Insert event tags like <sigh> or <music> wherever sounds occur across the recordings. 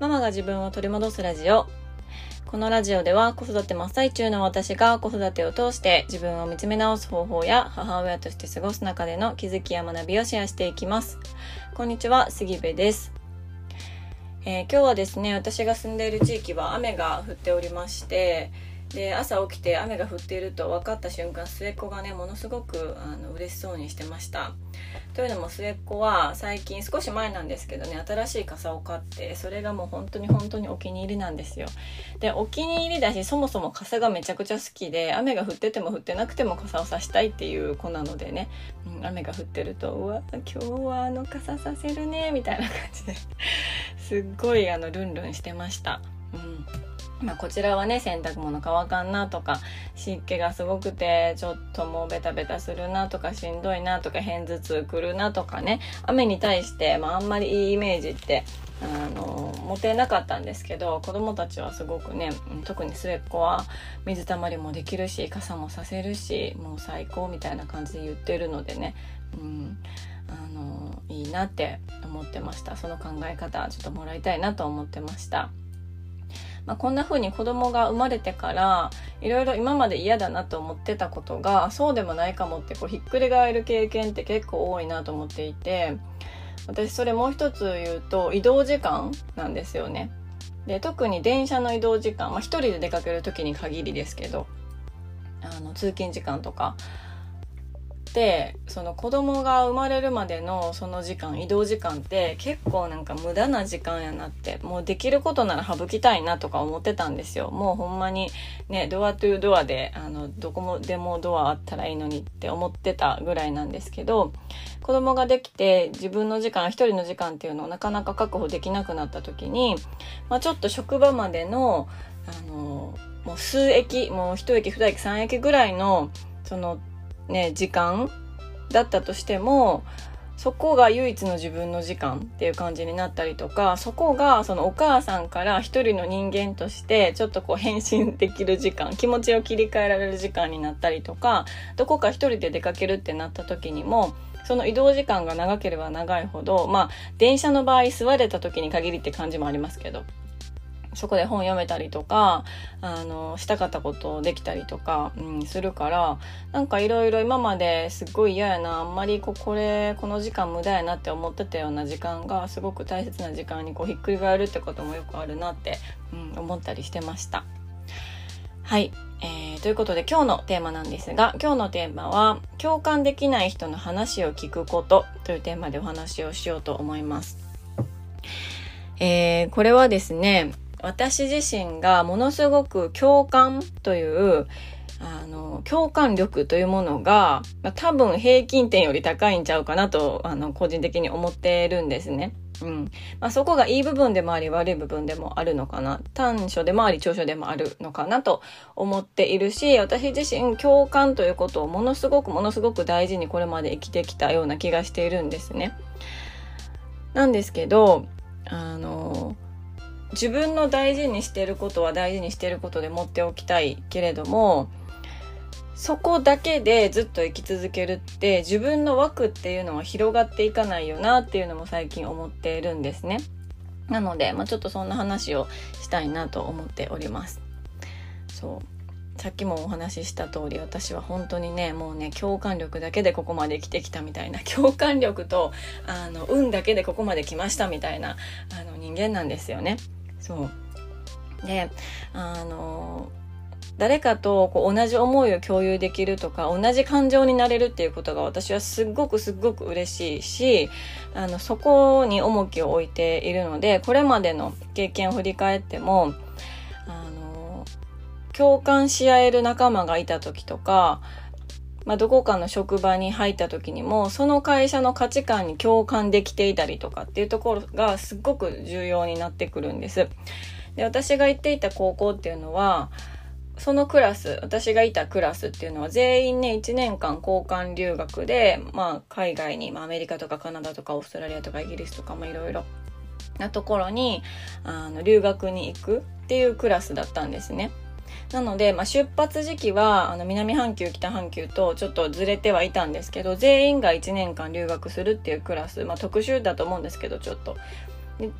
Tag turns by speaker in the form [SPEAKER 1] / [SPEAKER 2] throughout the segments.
[SPEAKER 1] ママが自分を取り戻すラジオ。このラジオでは子育て真っ最中の私が子育てを通して自分を見つめ直す方法や母親として過ごす中での気づきや学びをシェアしていきます。こんにちは、杉部です。えー、今日はですね、私が住んでいる地域は雨が降っておりまして、で朝起きて雨が降っていると分かった瞬間末っ子がねものすごくあの嬉しそうにしてました。というのも末っ子は最近少し前なんですけどね新しい傘を買ってそれがもう本当に本当にお気に入りなんですよ。でお気に入りだしそもそも傘がめちゃくちゃ好きで雨が降ってても降ってなくても傘をさしたいっていう子なのでね、うん、雨が降ってると「うわ今日はあの傘させるね」みたいな感じですっごいあのルンルンしてました。うん。まあ、こちらはね洗濯物乾かんなとか湿気がすごくてちょっともうベタベタするなとかしんどいなとか片頭痛くるなとかね雨に対して、まあ、あんまりいいイメージってあの持てなかったんですけど子供たちはすごくね特に末っ子は水たまりもできるし傘もさせるしもう最高みたいな感じで言ってるのでね、うん、あのいいなって思ってましたその考え方ちょっともらいたいなと思ってました。まあ、こんな風に子供が生まれてからいろいろ今まで嫌だなと思ってたことがそうでもないかもってこうひっくり返る経験って結構多いなと思っていて私それもう一つ言うと移動時間なんですよね。で特に電車の移動時間、まあ、1人で出かける時に限りですけどあの通勤時間とかってその子供が生まれるまでのその時間移動時間って結構なんか無駄な時間やなってもうできることなら省きたいなとか思ってたんですよ。もうほんまにねドアトゥードアであのどこもでもドアあったらいいのにって思ってたぐらいなんですけど子供ができて自分の時間一人の時間っていうのをなかなか確保できなくなった時に、まあ、ちょっと職場までのあのもう数駅もう1駅2駅3駅ぐらいのそのね時間だったとしてもそこが唯一の自分の時間っていう感じになったりとかそこがそのお母さんから一人の人間としてちょっとこう変身できる時間気持ちを切り替えられる時間になったりとかどこか一人で出かけるってなった時にもその移動時間が長ければ長いほどまあ電車の場合座れた時に限りって感じもありますけど。そこで本読めたりとか、あの、したかったことできたりとか、うん、するから、なんかいろいろ今まですっごい嫌やな、あんまりここれ、この時間無駄やなって思ってたような時間が、すごく大切な時間にこうひっくり返るってこともよくあるなって、うん、思ったりしてました。はい。えー、ということで今日のテーマなんですが、今日のテーマは、共感できない人の話を聞くことというテーマでお話をしようと思います。えー、これはですね、私自身がものすごく共感というあの、共感力というものが、まあ、多分平均点より高いんちゃうかなと、あの、個人的に思ってるんですね。うん。まあ、そこがいい部分でもあり悪い部分でもあるのかな。短所でもあり長所でもあるのかなと思っているし、私自身共感ということをものすごくものすごく大事にこれまで生きてきたような気がしているんですね。なんですけど、あの、自分の大事にしてることは大事にしてることで持っておきたいけれどもそこだけでずっと生き続けるって自分の枠っていうのは広がっていかないよなっていうのも最近思っているんですね。なので、まあ、ちょっとそんな話をしたいなと思っております。そうさっきもお話しした通り私は本当にねもうね共感力だけでここまで生きてきたみたいな <laughs> 共感力とあの運だけでここまで来ましたみたいなあの人間なんですよね。そう。であの誰かとこう同じ思いを共有できるとか同じ感情になれるっていうことが私はすっごくすっごく嬉しいしあのそこに重きを置いているのでこれまでの経験を振り返ってもあの共感し合える仲間がいた時とかまあ、どこかの職場に入った時にもその会社の価値観に共感できていたりとかっていうところがすっごく重要になってくるんです。で私が行っていた高校っていうのはそのクラス私がいたクラスっていうのは全員ね1年間交換留学で、まあ、海外に、まあ、アメリカとかカナダとかオーストラリアとかイギリスとかもいろいろなところにあの留学に行くっていうクラスだったんですね。なので、まあ、出発時期はあの南半球北半球とちょっとずれてはいたんですけど全員が1年間留学するっていうクラス、まあ、特殊だと思うんですけどちょっと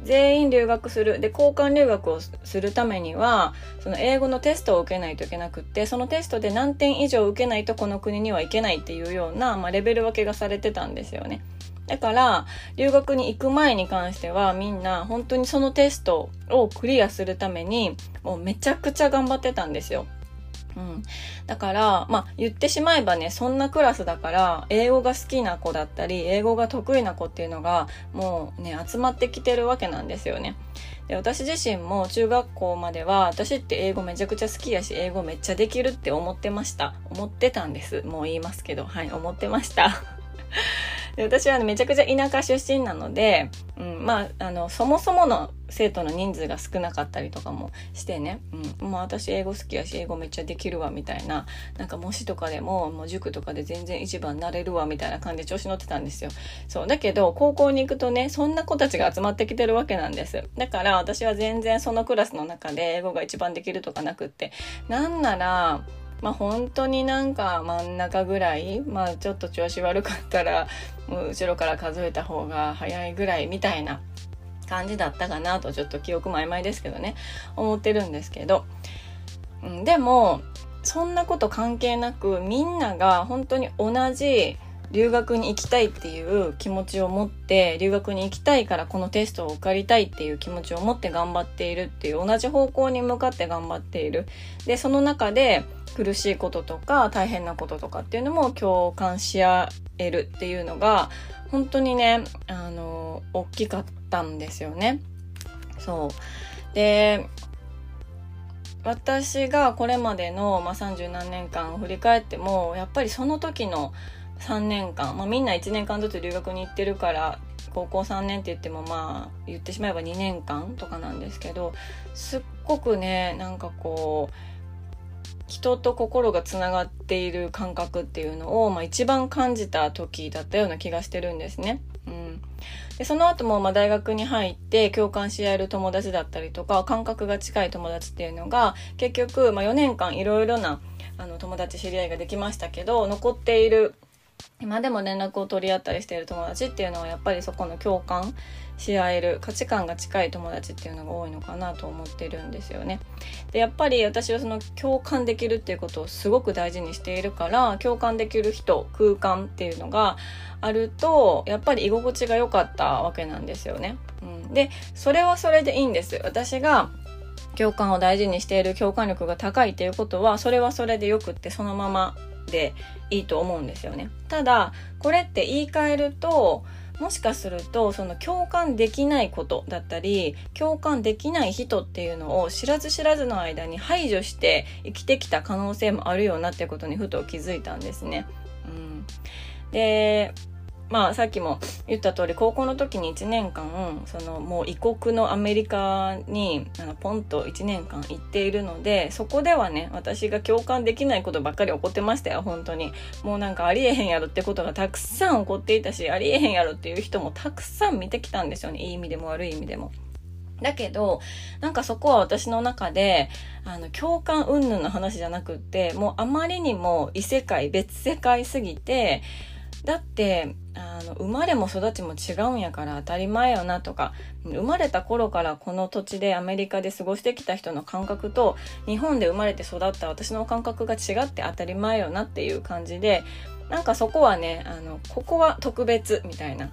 [SPEAKER 1] 全員留学するで交換留学をするためにはその英語のテストを受けないといけなくってそのテストで何点以上受けないとこの国には行けないっていうような、まあ、レベル分けがされてたんですよね。だから留学に行く前に関してはみんな本当にそのテストをクリアするためにもうめちゃくちゃ頑張ってたんですよ。うん、だから、まあ、言ってしまえばねそんなクラスだから英語が好きな子だったり英語が得意な子っていうのがもうね集まってきてるわけなんですよね。で私自身も中学校までは私って英語めちゃくちゃ好きやし英語めっちゃできるって思ってました。思ってたんです。もう言いますけど。はい思ってました。で私は、めちゃくちゃ田舎出身なので、うん、まあ、あの、そもそもの生徒の人数が少なかったりとかもしてね、うん、もう私英語好きやし、英語めっちゃできるわ、みたいな、なんか模試とかでも、もう塾とかで全然一番なれるわ、みたいな感じで調子乗ってたんですよ。そう。だけど、高校に行くとね、そんな子たちが集まってきてるわけなんです。だから私は全然そのクラスの中で英語が一番できるとかなくって、なんなら、まあ本当になんか真ん中ぐらい、まあちょっと調子悪かったら、後ろから数えた方が早いぐらいみたいな感じだったかなと、ちょっと記憶も曖昧ですけどね、思ってるんですけど。うん、でも、そんなこと関係なく、みんなが本当に同じ留学に行きたいっていう気持ちを持って留学に行きたいからこのテストを受かりたいっていう気持ちを持って頑張っているっていう同じ方向に向かって頑張っているでその中で苦しいこととか大変なこととかっていうのも共感し合えるっていうのが本当にねあの大きかったんですよね。そう。で私がこれまでの、まあ、30何年間を振り返ってもやっぱりその時の3年間、まあ、みんな1年間ずつ留学に行ってるから高校3年って言ってもまあ言ってしまえば2年間とかなんですけどすっごくねなんかこう人と心がつながっている感覚っていうのを、まあ、一番感じた時だったような気がしてるんですね。うん、でその後もま大学に入って共感し合える友達だったりとか感覚が近い友達っていうのが結局、ま、4年間いろいろなあの友達知り合いができましたけど残っている今でも連絡を取り合ったりしている友達っていうのはやっぱりそこの共感し合える価値観が近い友達っていうのが多いのかなと思ってるんですよね。でやっぱり私はその共感できるっていうことをすごく大事にしているから共感できる人空間っていうのがあるとやっぱり居心地が良かったわけなんですよね。うん、でそれはそれでいいんです。私が共感を大事にしている共感力が高いっていうことはそれはそれでよくってそのままでいいと思うんですよね。ただ、これって言い換えると、もしかすると、その共感できないことだったり、共感できない人っていうのを知らず知らずの間に排除して生きてきた可能性もあるよなってことにふと気づいたんですね。うん、で、まあさっきも言った通り高校の時に1年間そのもう異国のアメリカにあのポンと1年間行っているのでそこではね私が共感できないことばっかり起こってましたよ本当にもうなんかありえへんやろってことがたくさん起こっていたしありえへんやろっていう人もたくさん見てきたんですよねいい意味でも悪い意味でも。だけど、なんかそこは私の中で、あの、共感云々の話じゃなくって、もうあまりにも異世界、別世界すぎて、だってあの生まれも育ちも違うんやから当たり前よなとか生まれた頃からこの土地でアメリカで過ごしてきた人の感覚と日本で生まれて育った私の感覚が違って当たり前よなっていう感じでなんかそこはねあのここは特別みたいな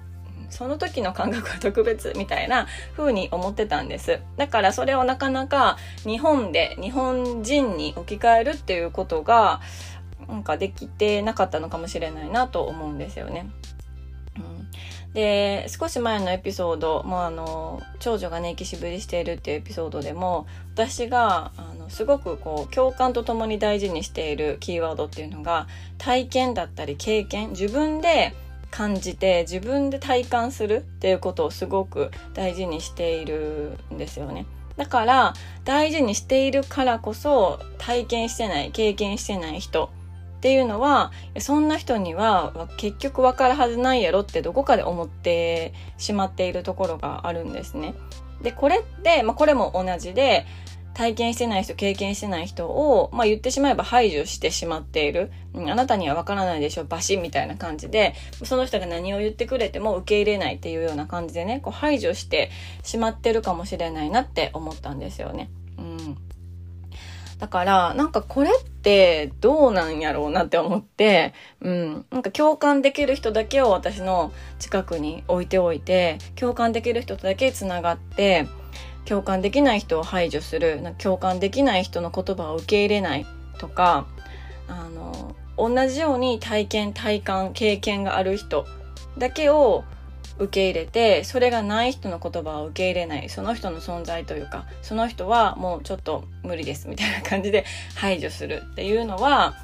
[SPEAKER 1] その時の感覚は特別みたいな風に思ってたんです。だからそれをなかなか日本で日本人に置き換えるっていうことがなんかできてなかったのかもしれないなと思うんですよね。で少し前のエピソードもうあの長女がね生きしぶりしているっていうエピソードでも私があのすごくこう共感とともに大事にしているキーワードっていうのが体験だったり経験自分で感じて自分で体感するっていうことをすごく大事にしているんですよね。だから大事にしているからこそ体験してない経験してない人っていうのはそんな人には結局分かるはずないやろってどこかで思ってしまっているところがあるんですね。でこれって、まあ、これも同じで体験してない人、経験してない人を、まあ言ってしまえば排除してしまっている。うん、あなたにはわからないでしょ、バシみたいな感じで、その人が何を言ってくれても受け入れないっていうような感じでね、こう排除してしまってるかもしれないなって思ったんですよね。うん。だから、なんかこれってどうなんやろうなって思って、うん。なんか共感できる人だけを私の近くに置いておいて、共感できる人とだけ繋がって、共感できない人を排除する、共感できない人の言葉を受け入れないとか、あの、同じように体験、体感、経験がある人だけを受け入れてそれがない人の言葉を受け入れないその人の存在というかその人はもうちょっと無理ですみたいな感じで排除するっていうのは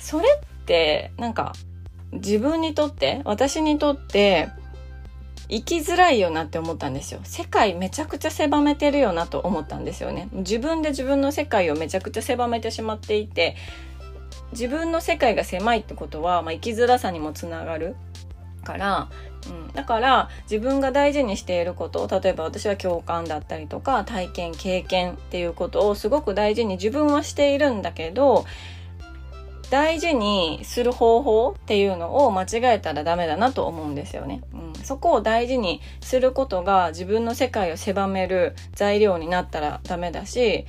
[SPEAKER 1] それってなんか自分にとって私にとって生きづらいよなって思ったんですよ。世界めちゃくちゃ狭めてるよなと思ったんですよね。自分で自分の世界をめちゃくちゃ狭めてしまっていて、自分の世界が狭いってことは、まあ、生きづらさにもつながるから、うん、だから自分が大事にしていることを例えば私は共感だったりとか体験経験っていうことをすごく大事に自分はしているんだけど大事にする方法っていうのを間違えたらダメだなと思うんですよね。うん、そこを大事にすることが自分の世界を狭める材料になったらダメだし、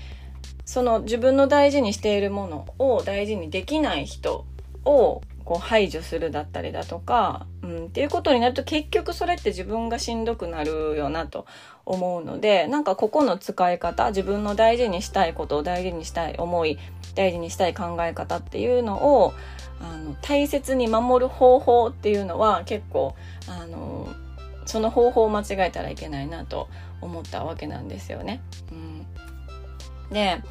[SPEAKER 1] その自分の大事にしているものを大事にできない人をこう排除するだったりだとか、うん、っていうことになると結局それって自分がしんどくなるよなと思うので、なんかここの使い方、自分の大事にしたいことを大事にしたい思い、大事にしたい考え方っていうのを、あの、大切に守る方法っていうのは結構、あの、その方法を間違えたらいけないなと思ったわけなんですよね。うん、で、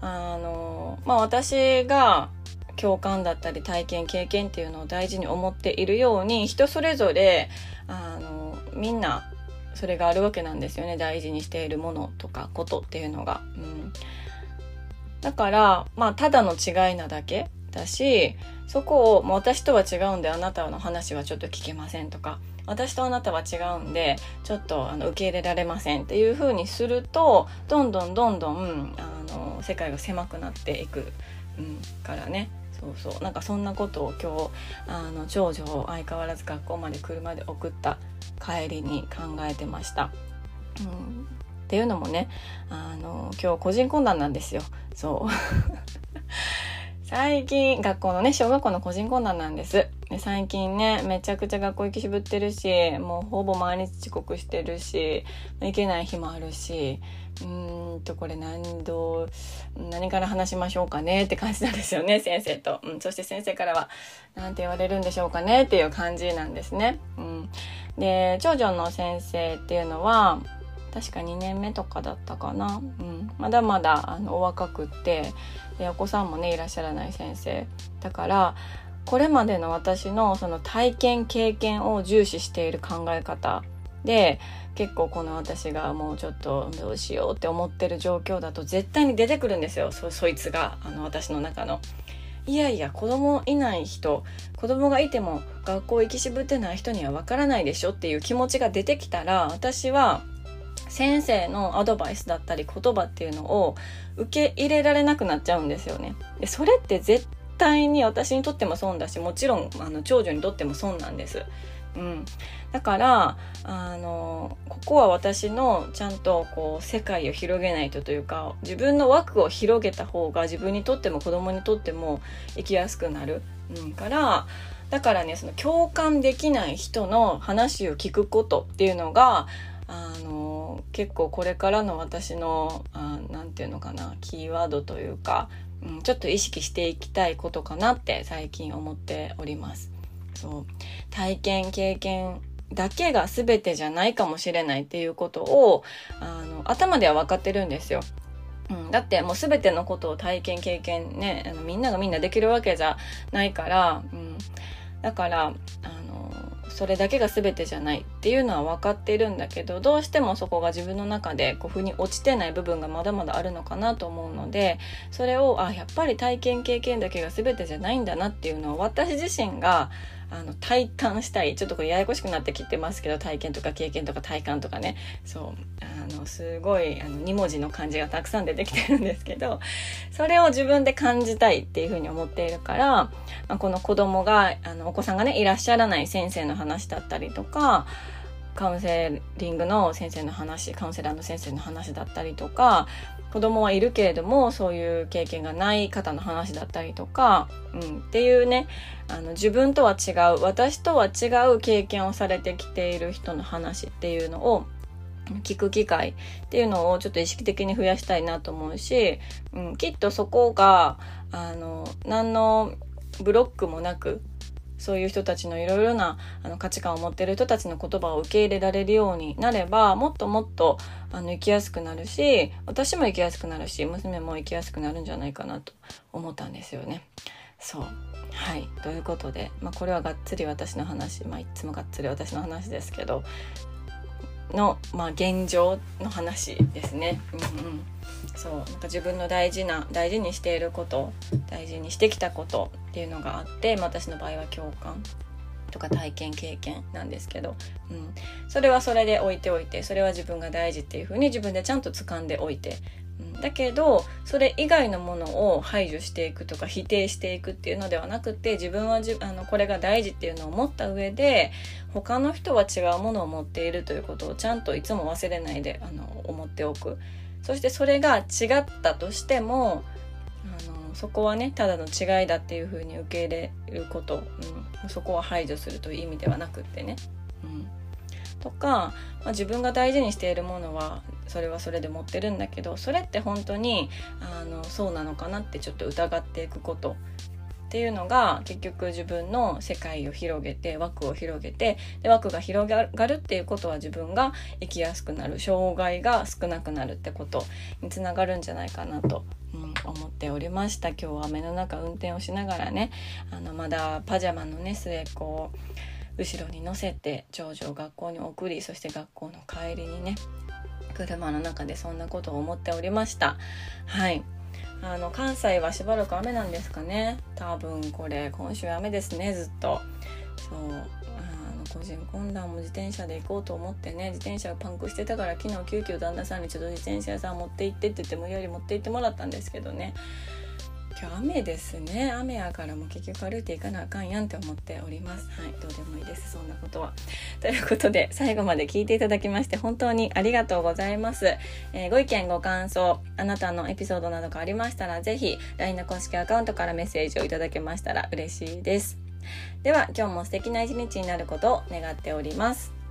[SPEAKER 1] あの、まあ私が、共感だったり体験経験っていうのを大事に思っているように人それぞれあのみんなそれがあるわけなんですよね。大事にしているものとかことっていうのが。うん、だからまあただの違いなだけだしそこを、もう私とは違うんであなたの話はちょっと聞けませんとか私とあなたは違うんでちょっとあの受け入れられませんっていう風にするとどんどんどんどんあの世界が狭くなっていく、うん、からね。そうそうなんかそんなことを今日あの長女を相変わらず学校まで車で送った帰りに考えてました。うん、っていうのもねあの今日個人懇談なんですよ。そう <laughs> 最近、学校のね、小学校の個人懇談なんです。最近ね、めちゃくちゃ学校行き渋ってるし、もうほぼ毎日遅刻してるし、行けない日もあるし、うーんと、これ何度、何から話しましょうかねって感じなんですよね、先生と。うん、そして先生からは、何て言われるんでしょうかねっていう感じなんですね。うん。で、長女の先生っていうのは、確か2年目とかだったかな。うん。まだまだ、あの、お若くって、でお子さんもねいらっしゃらない先生だからこれまでの私のその体験経験を重視している考え方で結構この私がもうちょっとどうしようって思ってる状況だと絶対に出てくるんですよそいつがあの私の中の。いやいや子供いない人子供がいても学校行き渋ってない人にはわからないでしょっていう気持ちが出てきたら私は先生のアドバイスだったり言葉っていうのを受け入れられなくなっちゃうんですよね。でそれって絶対に私にとっても損だしもちろんあの長女にとっても損なんです。うん、だからあのここは私のちゃんとこう世界を広げないとというか自分の枠を広げた方が自分にとっても子供にとっても生きやすくなる、うん、からだからねその共感できない人の話を聞くことっていうのがあの結構これからの私の何て言うのかなキーワードというか、うん、ちょっと意識していきたいことかなって最近思っております。そう体験経験だけが全てじゃないかもしれないっていうことをあの頭では分かってるんですよ。うん、だってもう全てのことを体験経験ねあのみんながみんなできるわけじゃないから、うん、だからあそれだけが全てじゃないっていうのは分かっているんだけどどうしてもそこが自分の中でこう腑に落ちてない部分がまだまだあるのかなと思うのでそれをあやっぱり体験経験だけが全てじゃないんだなっていうのを私自身があの体感したい。ちょっとこれややこしくなってきてますけど体験とか経験とか体感とかね。そう。あのすごいあの2文字の漢字がたくさん出てきてるんですけどそれを自分で感じたいっていうふうに思っているから、まあ、この子供があのお子さんがねいらっしゃらない先生の話だったりとかカウンセリングの先生の話カウンセラーの先生の話だったりとか子供はいるけれどもそういう経験がない方の話だったりとか、うん、っていうねあの自分とは違う私とは違う経験をされてきている人の話っていうのを聞く機会っていうのをちょっと意識的に増やしたいなと思うし、うん、きっとそこがあの何のブロックもなくそういう人たちのいろいろなあの価値観を持ってる人たちの言葉を受け入れられるようになればもっともっとあの生きやすくなるし私も生きやすくなるし娘も生きやすくなるんじゃないかなと思ったんですよね。そうはいということで、まあ、これはがっつり私の話、まあ、いつもがっつり私の話ですけどの、まあ、現状の話ですね。うんうんそうなんか自分の大事な大事にしていること大事にしてきたことっていうのがあって、私の場合は共感とか体験経験なんですけど、うん、それはそれで置いておいてそれは自分が大事っていうふうに自分でちゃんと掴んでおいて、うん、だけどそれ以外のものを排除していくとか否定していくっていうのではなくて自分はじあのこれが大事っていうのを思った上で他の人は違うものを持っているということをちゃんといつも忘れないであの思っておく。そしてそれが違ったとしてもそこはねただの違いだっていう風に受け入れること、うん、そこは排除するという意味ではなくってね。うん、とか、まあ、自分が大事にしているものはそれはそれで持ってるんだけどそれって本当にあのそうなのかなってちょっと疑っていくことっていうのが結局自分の世界を広げて枠を広げてで枠が広がるっていうことは自分が生きやすくなる障害が少なくなるってことにつながるんじゃないかなとうん、思っておりました。今日は雨の中運転をしながらねあのまだパジャマのね末っ子を後ろに乗せて長女を学校に送りそして学校の帰りにね車の中でそんなことを思っておりました。はい。あの関西はしばらく雨なんですかね。多分これ今週雨ですねずっと。そう。あの個人懇談も自転車で行こうと思ってね自転車がパンクしてたから昨日急遽旦那さんにちょっと自転車屋さん持って行ってって言って無理やり持って行ってもらったんですけどね。今日雨ですね。雨やからも結局歩いていかなあかんやんって思っております。はいどうでもいいです。そんなことは。ということで最後まで聞いていただきまして本当にありがとうございます、えー、ご意見ご感想あなたのエピソードなどがありましたら是非 LINE の公式アカウントからメッセージをいただけましたら嬉しいです。では今日も素敵な一日になることを願っております。